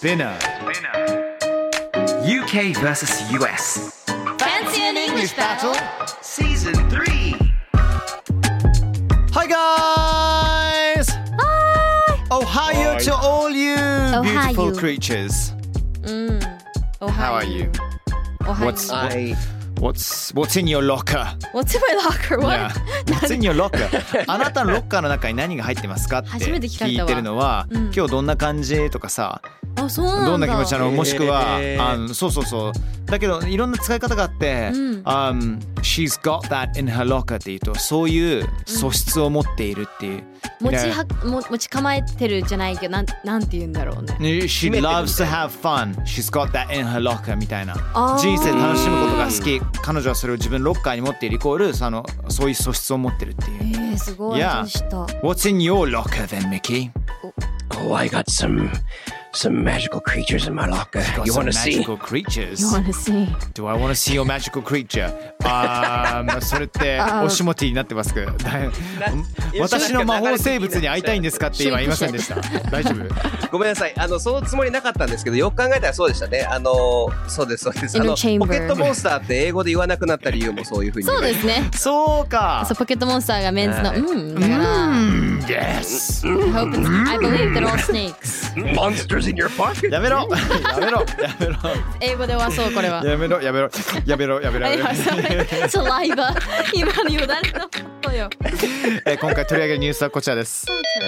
Spinner. UK versus US. Fancy an English battle Season 3. Hi guys! Hi! Ohio to all you beautiful Ohio. creatures. うん。お How は are よ you? う。おはよう。What's I what's what's in your locker? What's in my locker? What? Yeah. What's in your locker? あなたのロッカーの中に何が入ってますかって初めて聞かれたわ聞いてるのは、うん今日どんな感じとかさ、あ、そうなんだ。どんな気持ちなの？もしくは、へーあのそうそうそうだけどいろんな使い方があって、うん um, She's got that in her locker っていうとそういう素質を持っているっていう、持ちはも持ち構えてるじゃないけどなんなんて言うんだろうね。ね She めてるみたい loves to have fun She's got that in her locker みたいなあー人生楽しむことが好き彼女はそれを自分ロッカーに持っているイコールそのそういう素質を持ってるっていうえー、すごい。Yeah。What's in your locker then Mickey? oh I got some some magical creatures in my locker. Got You want to see? magical creatures You wanna see? Do I want to see your magical creature? あーそれっておしもティになってますけど私の魔法生物に会いたいんですかって今言いませんでした 大丈夫？ごめんなさい。あのそのつもりなかったんですけど、よく考えたらそうでしたね。あのそうですそうです。ポケットモンスターって英語で言わなくなった理由もそういうふうに言そう。ですね。そうかそうポケットモンスターがメンズの、はいうんだから。Yes I hope I believe they're all snakes. Monsters in your pocket. やめろやめろやめろ英語ではそうこれは。やめろやめろやめろやめろあやめろ今サライバ今のよだれのことよ。えー今回取り上げるニュースはこちらです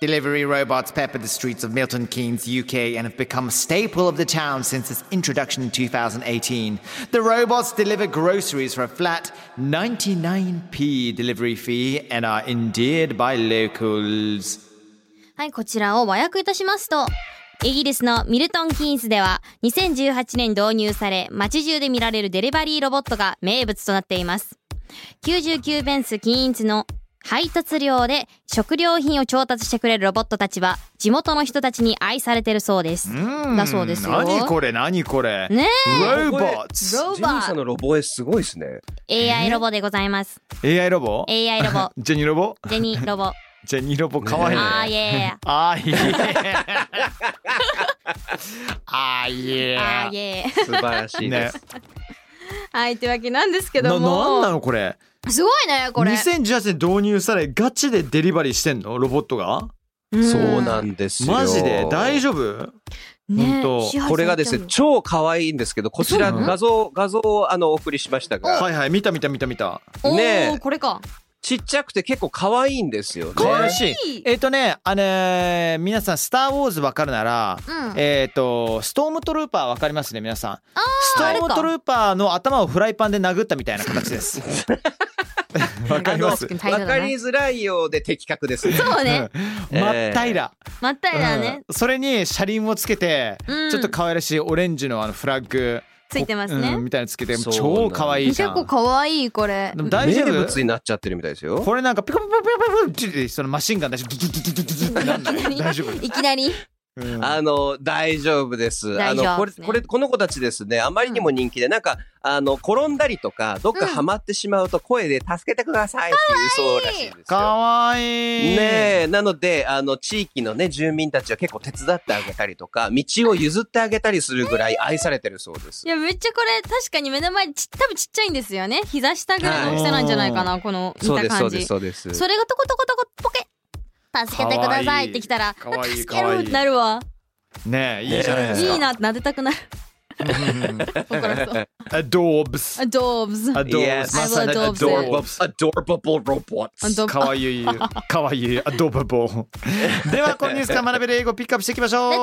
Delivery robots pepper the streets of Milton Keynes, UK, and have become a staple of the town since its introduction in 2018. The robots deliver groceries for a flat 99p delivery fee and are endeared by locals. はい、こちらを和訳いたしますと、イギリスのミルトン・キーンスでは2018年導入され街中で見られるデリバリーロボットが名物となっています。99ベンス・キーンズの配達料で食料品を調達してくれるロボットたちは地元の人たちに愛されてるそうです。だそうですよ。何これ何これねロボッツロジェニーさんのロボエすごいですね。え AI ロボでございます。AI ロボ？AI ロボ。ジェニーロボ？ジェニーロボ。ジェニーロボかわいいねあーいえあーいえ。あーいえ。あーいえ。素晴らしいでね。す。はい、というわけなんですけなども。なんなのこれ？すごいね、これ。2018年導入されガチでデリバリーしてんの？ロボットが？そうなんですよ。マジで？大丈夫？ねほんとこれがですね超可愛いんですけどこちらそうなの画像画像をあのお送りしましたが。はいはい見た見た見た見た。ゃうねえ。おーこれか。ちっちゃくて結構可愛いんですよね。可愛い。いい。えっ、とねあのー皆さん「スター・ウォーズ」わかるなら、うん。えっ、とストームトルーパーわかりますね皆さん。ストームトルーパーの頭をフライパンで殴ったみたいな形です。わかります。わかりづらいようで的確ですね。そうね。真 っ平ら、まったりだね。うん。それに車輪をつけて、うん。ちょっと可愛らしいオレンジのあのフラッグついてますねうんみたいつけて超可愛いじゃん結構可愛いこれで。も大丈夫？名物になっちゃってるみたいですよ。これなんかピコピコピコピコピコってそのマシンガン出してドゥドゥドゥドゥドゥドゥってなんない大丈夫、いきなり。うんあの大丈夫です。あのこれこれこの子たちですねあまりにも人気でなんかあの転んだりとかどっかハマってしまうと声で助けてくださいって言うそうらしいですよ。かわいいねえなのであの地域のね住民たちは結構手伝ってあげたりとか道を譲ってあげたりするぐらい愛されてるそうですい。やめっちゃこれ確かに目の前ち多分ちっちゃいんですよね。膝下ぐらいの大きさなんじゃないかなこの見そうですそうた感じ。ですそうです。それがトコトコト助けてくださいってきたらかわいい助けるってなるわ。ねえいいじゃないですか。いいなって撫でたくなる。心そう。アドーブスアドーブズ。アドーブ Yes スまさに I ア love ド dogs ーブス Adorable robots. ドかわいい。かわいい。アドーバボーではこのニュースから学べる英語をピックアップしていきましょう。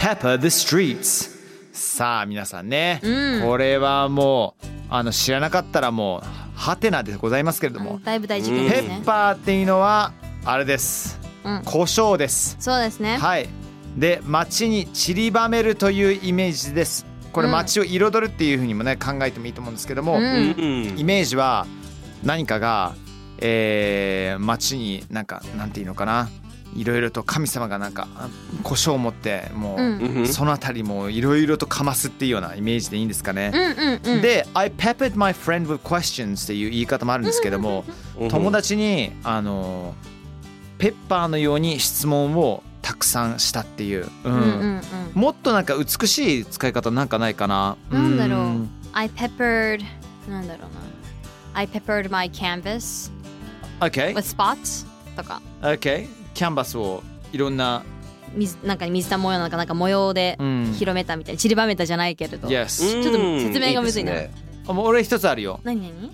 Pepper the streets さあ皆さんね、うん。これはもうあの知らなかったらもうハテナでございますけれども、だいぶ大事件ペですねッ。パーっていうのはあれですうん胡椒です。そうですね。はい。で、街に散りばめるというイメージです。これうん街を彩るっていうふうにもね考えてもいいと思うんですけども、うんうんイメージは何かが、えー、街になんかなんていうのかないろいろと神様がなんかあ胡椒を持ってもう、うん。うん。そのあたりもいろいろとかますっていうようなイメージでいいんですかね。うんうんうん。で、I peppered my friend with questions っていう言い方もあるんですけども、友達にあのペッパーのように質問をたくさんしたっていう、うん。うんうんうん。もっとなんか美しい使い方なんかないかな。なんだろう。うん。I peppered なんだろうな。I peppered my canvas OK with spots とか。OK キャンバスをいろんな、水なんか水玉模様なんかなんか模様でうん、広めたみたいな散りばめたじゃないけれど。Yes ちょっと説明がむずいな。ね。あもう俺一つあるよ。何何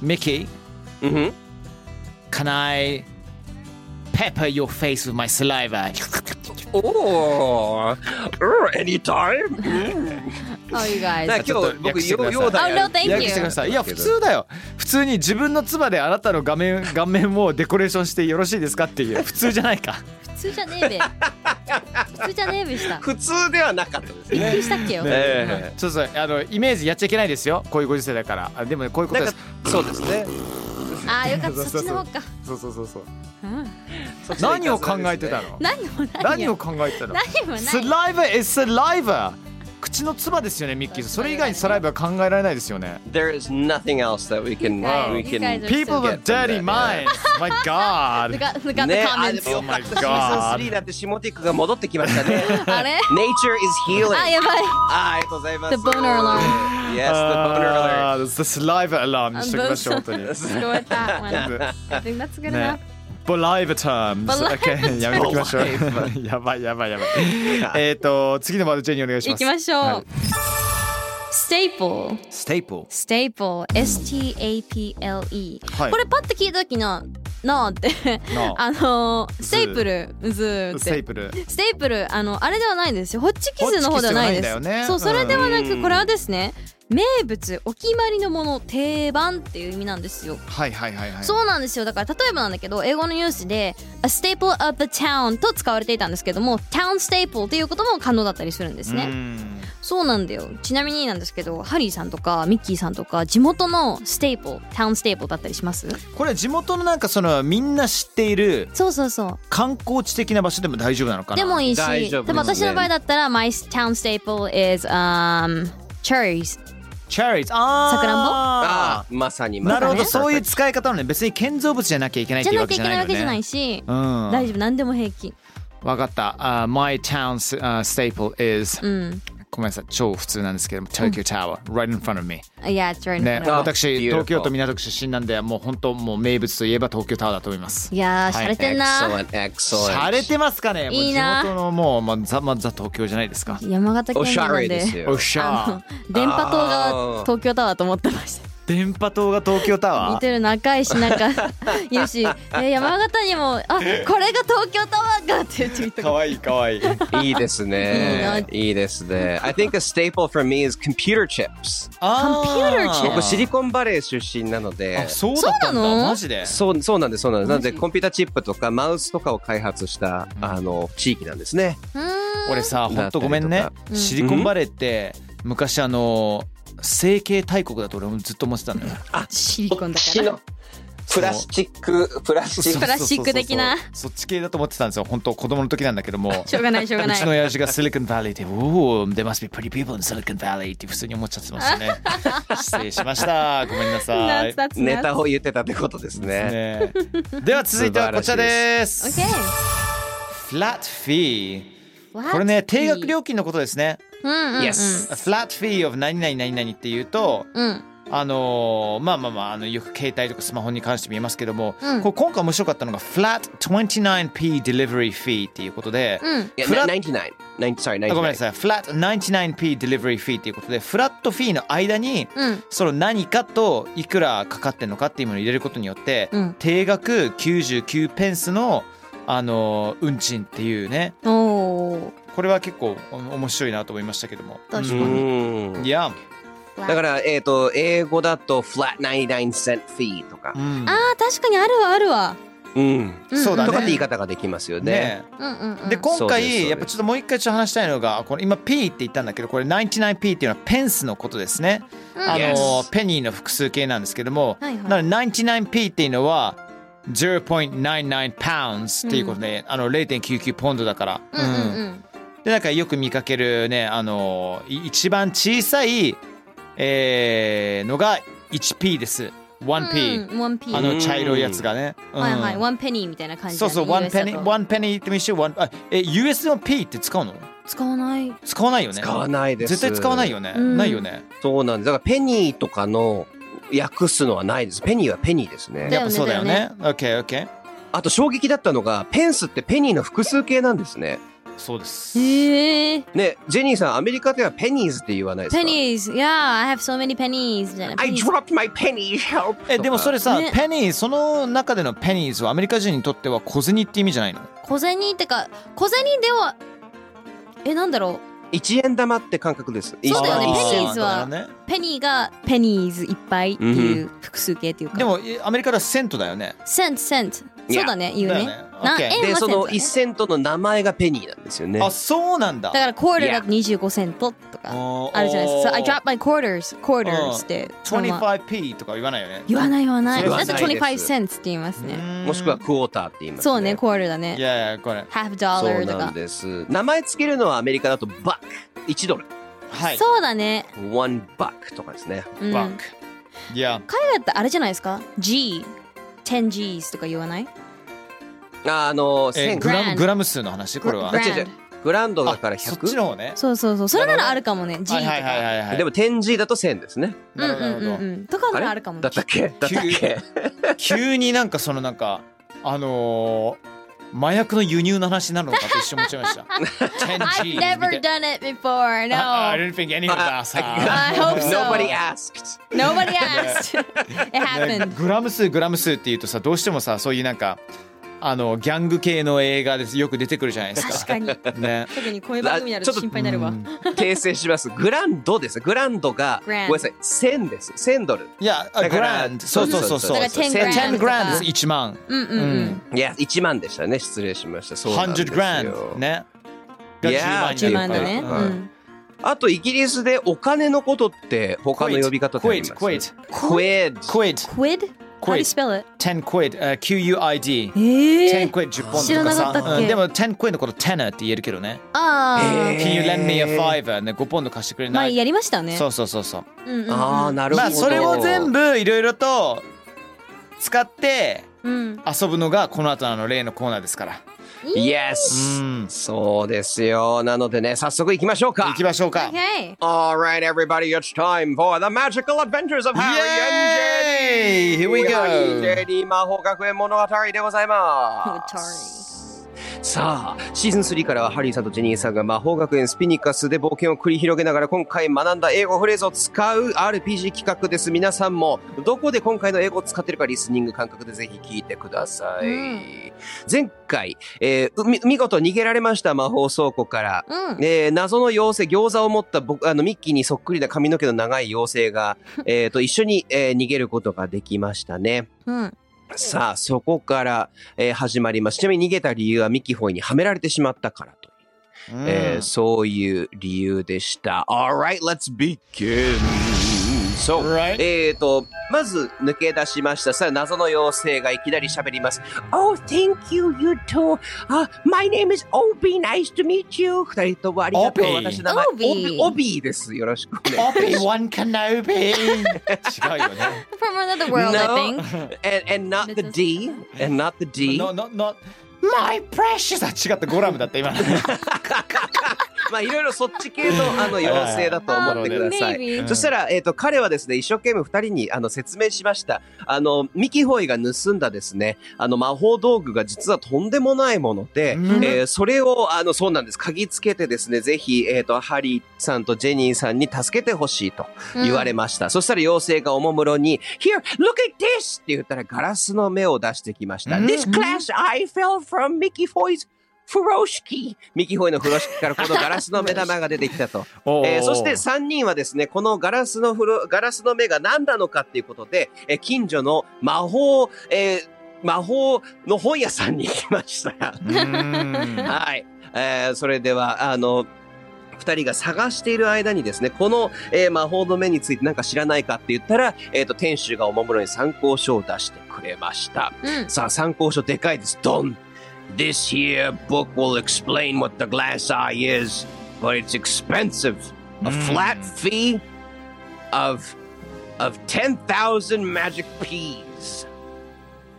？Mickey うん。Can I pepper your face with my saliva? おお、anytime？Oh you だ guys からちょっと今日僕訳してください。ヨーダ Oh, no, thank you. 訳してください。いや普通だよ。普通に自分の唾であなたの画面 顔面をデコレーションしてよろしいですかっていう。普通じゃないか。普通じゃねえべ。普通じゃねえべした。普通ではなかったですね。びっくりしたっけよ、ねえ。そうそう。あのイメージやっちゃいけないですよ。こういうご時世だから。あでもねこういうことです。そうですね。ああよかった。そっちの方か、そうそうそうそう。うん、何を考えてたの？何もない何をよ考えてたの？何もない。Saliva is saliva 口の唾ですよねミッキーそれ以外にサライバは考えられないですよね。There is nothing else that we can we can People with dirty minds. My ぬ God ね、あでもよ Oh か my った。シーズン God 3だってシモティックが戻ってきましたね。あれ？Nature is healing. あやばい。あありがとうございます。The boner alarm. Yes, the boner alert. The saliva alarm にしときましょう本当に Let's go with that one. I think that's good ね enough. Boliva terms. Boliva OK やめときましょうやばいやばいやばいえっと次のワードチェンにお願いします行きましょう、はい staple Staple staple S-T-A-P-L-E、はいこれパッと聞いた時ななあって。なあ あのステープルズーステープルステープルあのあれではないですよ。ホッチキスの方ではないです。ホッチキスじゃないんだよね。そうそれではなうん。くこれはですね名物お決まりのもの定番っていう意味なんですよ、はいはいはいはい。そうなんですよ。だから例えばなんだけど英語のニュースで A staple of the town と使われていたんですけども town staple っていうことも可能だったりするんですね、うん。そうなんだよ。ちなみになんですけどハリーさんとかミッキーさんとか地元のステープルタウンステープルだったりします？これ地元のなんかそのみんな知っているそうそうそう。観光地的な場所でも大丈夫なのかな？でもいいし大丈夫ですね。でも私の場合だったら My town staple is、um, cherries チェリーズあー。さくらんぼ？ああまさになるほど、ねそういう使い方なのね別に建造物じゃなきゃいけないっていうわじゃなきゃいけけじゃないわけじゃないし、うん。大丈夫。何でも平気。わかった、uh, My town's、uh, staple is、うんごめんなさい。超普通なんですけども Tokyo Tower、right in front of me いや it's right in ね front of me. 私 beautiful 東京都港区出身なんでもう本当もう名物といえば東京タワーだと思います。いやーはい。洒落てんな、Excellent, excellent. 洒落てますかね？もう地いいな元のもう、まあ、ザ・まあザ東京じゃないですか。山形県おしゃ民なんで。れですよ。おっしゃ電波塔が東京タワーと思ってました電波塔が東京タワー？似てる仲いいしなんか言うし。え山形にもあこれが東京タワーかって言ってみたか。わいいかわい。いいいですね。いいいですね。I think a staple for me is computer chips. Computer chip 僕シリコンバレー出身なので。あ、そうだったんだそうなの？マジで？そうそうなんですそうなんです。なのでコンピューターチップとかマウスとかを開発したあの地域なんですね。うーん。俺さほんとごめんね。シリコンバレーって昔あの成形大国だと俺もずっと思ってたんだよシリコンだから。プラスチックプラスチック。プラスチック的な。そっち系だと思ってたんですよ本当子供の時なんだけども。しょうがないしょうがうない。ちの親父がシリコンバレーって「おお there must be pretty people in Silicon Valley」って普通に思っちゃってましたね。失礼しました。ごめんなさい。ネ.タを言ってたってことですね。ねでは続いてはこちらです。フラットフィー。これね定額料金のことですね。うんうんうん。Yes. フラットフィー of 何々何々っていうと、うん。あのーまあまあまああのよく携帯とかスマホに関しても言いますけども、うん。これ今回面白かったのが flat 29p delivery fee っていうことで、うん。いやフラな99。9 sorry あごめんな99。さい。flat 99p delivery fee っていうことでフラットフィーの間にうん。その何かといくらかかってんのかっていうものを入れることによって、うん。定額99ペンスのあの運賃っていうね。おおこれは結構お面白いなと思いましたけども。確かうにん。いや、だから、えっ、と、英語だと flat 99 cent fee とか。うん。あー確かにあるわあるわ。ううん。そうだね。とかって言い方ができますよね。ねうんうんうん。で今回やっぱちょっともう一回ちょっと話したいのがこれ今 P って言ったんだけどこれ 99P っていうのはペンスのことですね。あのペニーの複数形なんですけども、はいはい。なので 99P っていうのは0.99 pounds っていうことで、あの0.99ポンドだから。うんうん。うんでなんかよく見かけるねあのい一番小さい、えーのが 1P です。1P、うん 1P あの茶色いやつがね。うんはいはい1ペニーみたいな感じだねそうそう、1 US だと penny、1 penny ってもいいし、one あえ、US の P って使うの？使わない使わないよね。使わないです。絶対使わないよね。うんないよね。そうなんです。だからペニーとかの訳すのはないです。ペニーはペニーですね。だよねやっぱそうだよね。OK、OK。あと衝撃だったのが、ペンスってペニーの複数形なんですね。そうです。へえね、ジェニーさん、アメリカではペニーズって言わないですか？Pennies. Yeah I have so many pennies みたいな I dropped my pennies, help! え、でもそれさ、ね。ペニー、その中でのペニーズはアメリカ人にとっては小銭って意味じゃないの？小銭ってか小銭ではえなんだろ1円玉って感覚です。そうだよねペニーズは。ペニーがペニーズいっぱいっていう複数形っていうか。でも、えアメリカではセントだよね。セントセントそうだね言うねだよねな OK で、円はセそのントだね1セントの名前がペニーなんですよね。あ、そうなんだだ。からクォーターだと25セントとかおーあるじゃないですか。So I おー drop my quarters, quarters ってそのまま 25p とか言わないよね。言わない言わない。言わだってないです25 cents って言いますね。もしくはクォーターって言いますね。そうね、クォーターだいね。やいや、これ。half そう dollar とか。なんです。名前つけるのはアメリカだとバック。1ドル。はい。そうだね。1バックとかですね。うんバック。いや、海外ってあれじゃないですか ?G、10Gs とか言わない？ああの、え1000グラムグラム数の話？これはグ。あ違う違うグランドだからあそっち 100? の方ね。そうそうそう。それならあるかもね。G とはいはいはいか。はいはい。でも 10G だと1000ですね。うんうんうんうん。とかならあるかもだ。ったっけ？だったっけ？急になんかそのなんかあのー麻薬の輸入の話なのかと一瞬思っちゃいました。10G I've never done it before. I, I No. didn't think any of. さ I hope so. Nobody asked. Nobody asked. It ね happened. グラム数グラム数っていうとさどうしてもさそういうなんかあのギャング系の映画ですよく出てくるじゃないですか。確かに。ね。特にこういう番組になると心配になるわ。訂正します。グランドです。グランドが、ごめんなさい、1000です。1000ドル。いや、グランド。そうそうそうそう。だから10 grand 10とか grand です1万。うんうんうん。いや、1万でしたね。失礼しました。そうなんです100よ。grand ね。いやー10万だね。あと、イギリスでお金のことって他の呼び方ってあります？Quid, quid。quid, Quid? How do you spell it? 10 quid, uh, Q-U-I-D。え10ー quid 10本知らとかさなかったっけ？うんでも10 quid のこと tenner って言えるけどね。あ Can you lend me a fiver? ね、5ポンド貸してくれない？前やりましたね。そうそうそうそう。うん。ああ、なるほど。まあそれを全部いろいろと使ってうん。遊ぶのがこの後のあの例のコーナーですから。Yes! うんそうですよ。なのでね、早速行きましょうか行。きましょうか。Okay. Alright, everybody, it's time for the magical adventures of Harry and Here we go. ジェニー魔法学園物語でございます。さあ、シーズン3からはハリーさんとジェニーさんが魔法学園スピニカスで冒険を繰り広げながら今回学んだ英語フレーズを使う RPG 企画です。皆さんもどこで今回の英語を使ってるかリスニング感覚でぜひ聞いてください。うん前回、えー見事逃げられました魔法倉庫から、うん。えー謎の妖精、餃子を持った僕、あの、ミッキーにそっくりな髪の毛の長い妖精が、えっと、一緒に、えー逃げることができましたね。うん。さあ、そこから、えー始まります。ちなみに逃げた理由はミッキーフォイにはめられてしまったからという、うんえーそういう理由でした。Alright, let's begin! そう。Right. えっ、と、まず抜け出しました。さあ、謎の妖精がいきなり喋ります。Oh, thank you, you too. あ、my name is Obi. Nice to meet you. 二人ともありがとう。Obi 私の名前、Obi オビーです。よろしくお願いします。Obi-Wan Kenobi! 違うよね。From another world, I No. think. and, and not the D. And not the D. No, no, not My precious! あ、違った、ゴラムだった、今の。まあ、いろいろそっち系のあの妖精だと思ってください。そしたら、えっ、と、彼はですね、一生懸命二人にあの説明しました。あの、ミキホイが盗んだですね、あの魔法道具が実はとんでもないもので、うんえーそれを、あの、そうなんです。嗅ぎつけてですね、ぜひ、えっ、と、ハリーさんとジェニーさんに助けてほしいと言われました。そしたら妖精がおもむろに、Here, look at this! って言ったらガラスの目を出してきました。うん This glass I fell from Mickey Foy's フロシキミキホイの風呂敷からこのガラスの目玉が出てきたと。えーそして3人はですね、このガラスの風呂、ガラスの目が何なのかっていうことで、えー近所の魔法、えー魔法の本屋さんに行きました。はい。えーそれでは、あの、二人が探している間にですね、この、えー魔法の目について何か知らないかって言ったら、えっ、と、店主がおもむろに参考書を出してくれました。うんさあ、参考書でかいです。ドン !This here book will explain what the glass eye is, but it's expensive. A flat fee of, of 10,000 magic peas.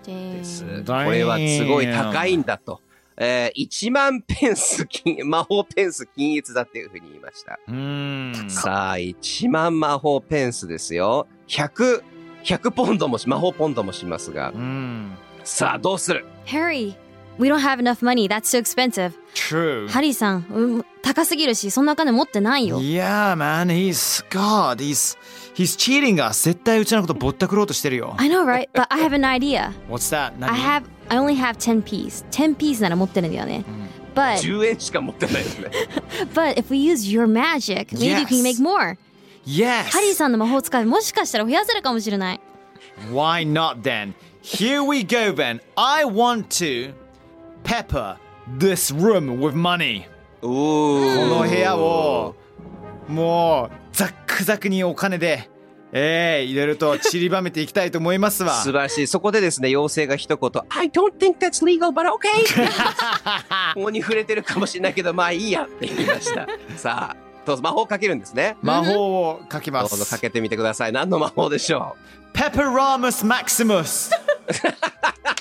です。これはすごい高いんだと。えー、1万ペンス金、魔法ペンス均一だっていうふうに言いました。うん。さあ、1万魔法ペンスですよ。100、100ポンドもし、魔法ポンドもしますが。うん。さあ、どうする Harry we don't have enough money that's too expensive True. ハリーさん、うん、高すぎるしそんなお金持ってないよ Yeah, man, he's God. He's he's cheating us. 絶対うちのことぼったくろうとしてるよ。 I know right but I have an idea What's that? I have I only have 10 piece 10 piece なら持ってるんだよね but ?10 円しか持ってないですね。 but if we use your magic maybe you can Yes. make more Yes. ハリーさんの魔法使いもしかしたら増やせるかもしれない Why not then? Here we go, Ben. I want to pepper this room with money. おこー。の部屋をもうザックザクにお金で、ええいろいろと散りばめていきたいと思いますわ。素晴らしい。そこでですね、妖精が一言、I don't think that's legal, but okay! ここに触れてるかもしれないけど、まあいいやって言いました。さあ、どうぞ魔法かけるんですね。魔法をかけます。どうぞかけてみてください。何の魔法でしょペペラムスマキシムス。う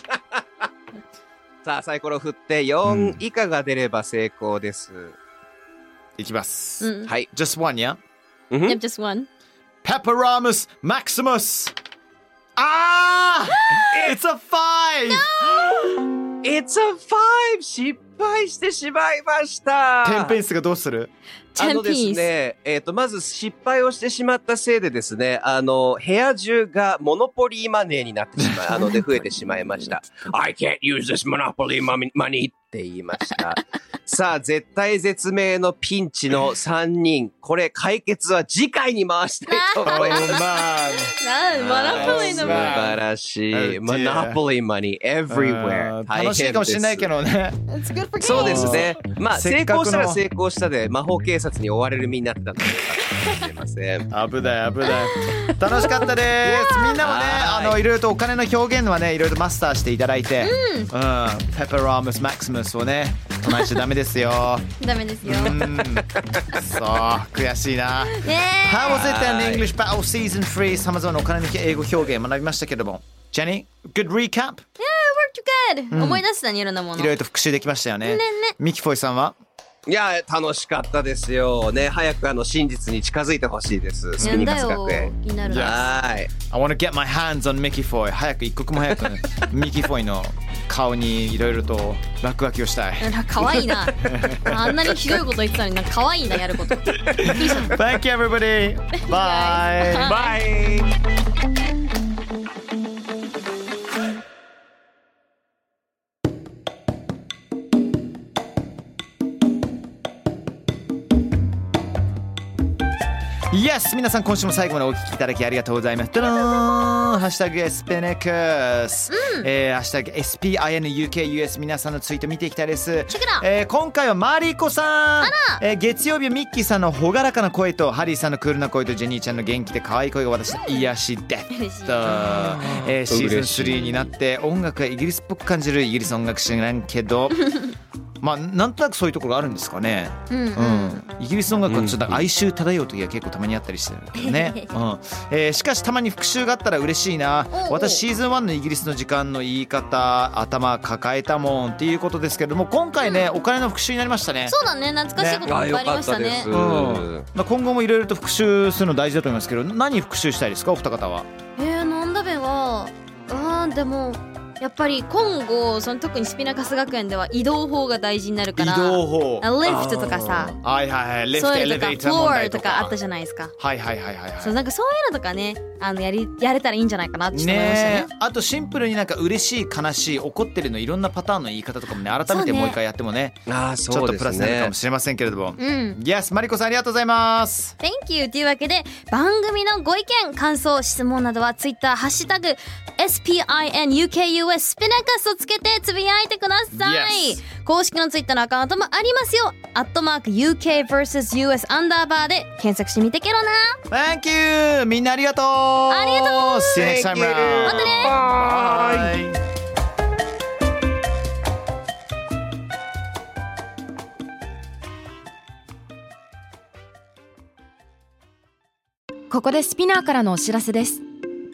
さあ、サイコロ振って、4以下が出れば成功です。いきます。はい。just one, yeah?、just one. ペパラムス・マクシムスああ !It's a five!No!It's a five! 失敗してしまいましたテンペースがどうする？あの10ですね、えっ、と、まず失敗をしてしまったせいでですね、あの、部屋中がモノポリーマネーになってしまい、あの、で増えてしまいました。I can't use this monopoly money, って言いました。さあ、絶対絶命のピンチの3人。これ、解決は次回に回したいと思います。ポリの素まあ晴らしい。Oh dear. monopoly money everywhere. 楽しいかもしれないけどね。そうですね。まあ、成功したら成功したで、魔法警察に追われる身になってたのでよかったかもしれません。危ない危ない。楽しかったです。みんなもね、はい。あのいろいろとお金の表現はね、いろいろとマスターしていただいて、うん、ペペラムスマキシムスをね、唱えちゃダメですよ。ダメですよ。うん、そう悔しいな。ね How was it then はい English Battle Season 3さまざまなお金の英語表現学びましたけども。Jenny, good recap? Yeah, worked good、思い出したねいろんなもの。いろいろと復習できましたよね。ねねミキフォイさんは？いや、楽しかったですよ。ね、早くあの真実に近づいてほしいです。スピニカス学園。はーい。I wanna get my hands on Mickey Foy 早く一刻も早くミキフォイの顔にいろいろと落書きをしたい。可愛いな。あんなにひどいこと言ってたのになんか可愛いなやること。Thank you everybody. Bye. バイエス皆さん今週も最後までお聞きいただきありがとうございます。ドドーン！ハッシュタグ s p i n c u s えーハッシュタグ SPINUKUS 皆さんのツイート見ていきたいです。えー今回はマリコさん。えー月曜日はミッキーさんの朗らかな声とハリーさんのクールな声とジェニーちゃんの元気で可愛い声が私の癒しで嬉した、えーシーズン嬉しい3になって音楽がイギリスっぽく感じるイギリス音楽知らんけど まあなんとなくそういうところがあるんですかね。うんうん。うん、イギリス音楽はちょっと哀愁漂う時が結構たまにあったりしてるんだけどね、うん。えーしかしたまに復習があったら嬉しいな。おうおう私シーズン1のイギリスの時間の言い方頭抱えたもんっていうことですけども今回ね、お金の復習になりましたね。そうだね。懐かしいことあ、いっよぱいありましたね。かったです。うん。まあ、今後もいろいろと復習するの大事だと思いますけど何復習したいですか？お二方は。えー、なんだべはあーでもやっぱり今後その特にスピナカス学園では移動法が大事になるから法。あリフトとかさはいはいはい。リフトエそういうのとかレベーター問フローとかかあったじゃないですか。はいはいはいはいそうはなんかそういうのとかねあのやりやれたらいいんじゃないかなって思いましたね。ねえ。あとシンプルになんか嬉しい悲しい怒ってるのいろんなパターンの言い方とかもね改めてもう一回やってもねあー、ちょそうですっとプラスになるかねも。しれませんけれども、うん。Yes マリコさんありがとうございます。Thank you. というわけで番組のご意見感想質問などは Twitter ハッシュタグ SPINUKUS US スピナカスをつけてつぶやいてください、Yes 公式のツイッターのアカウントもありますよ。アットマーク UK vs.US アンダーバーで検索してみてけろな。Thank you! みんなありがとう。ありがとう。See you next time Thank you. round! またね。Bye! ここで SPINEAR からのお知らせです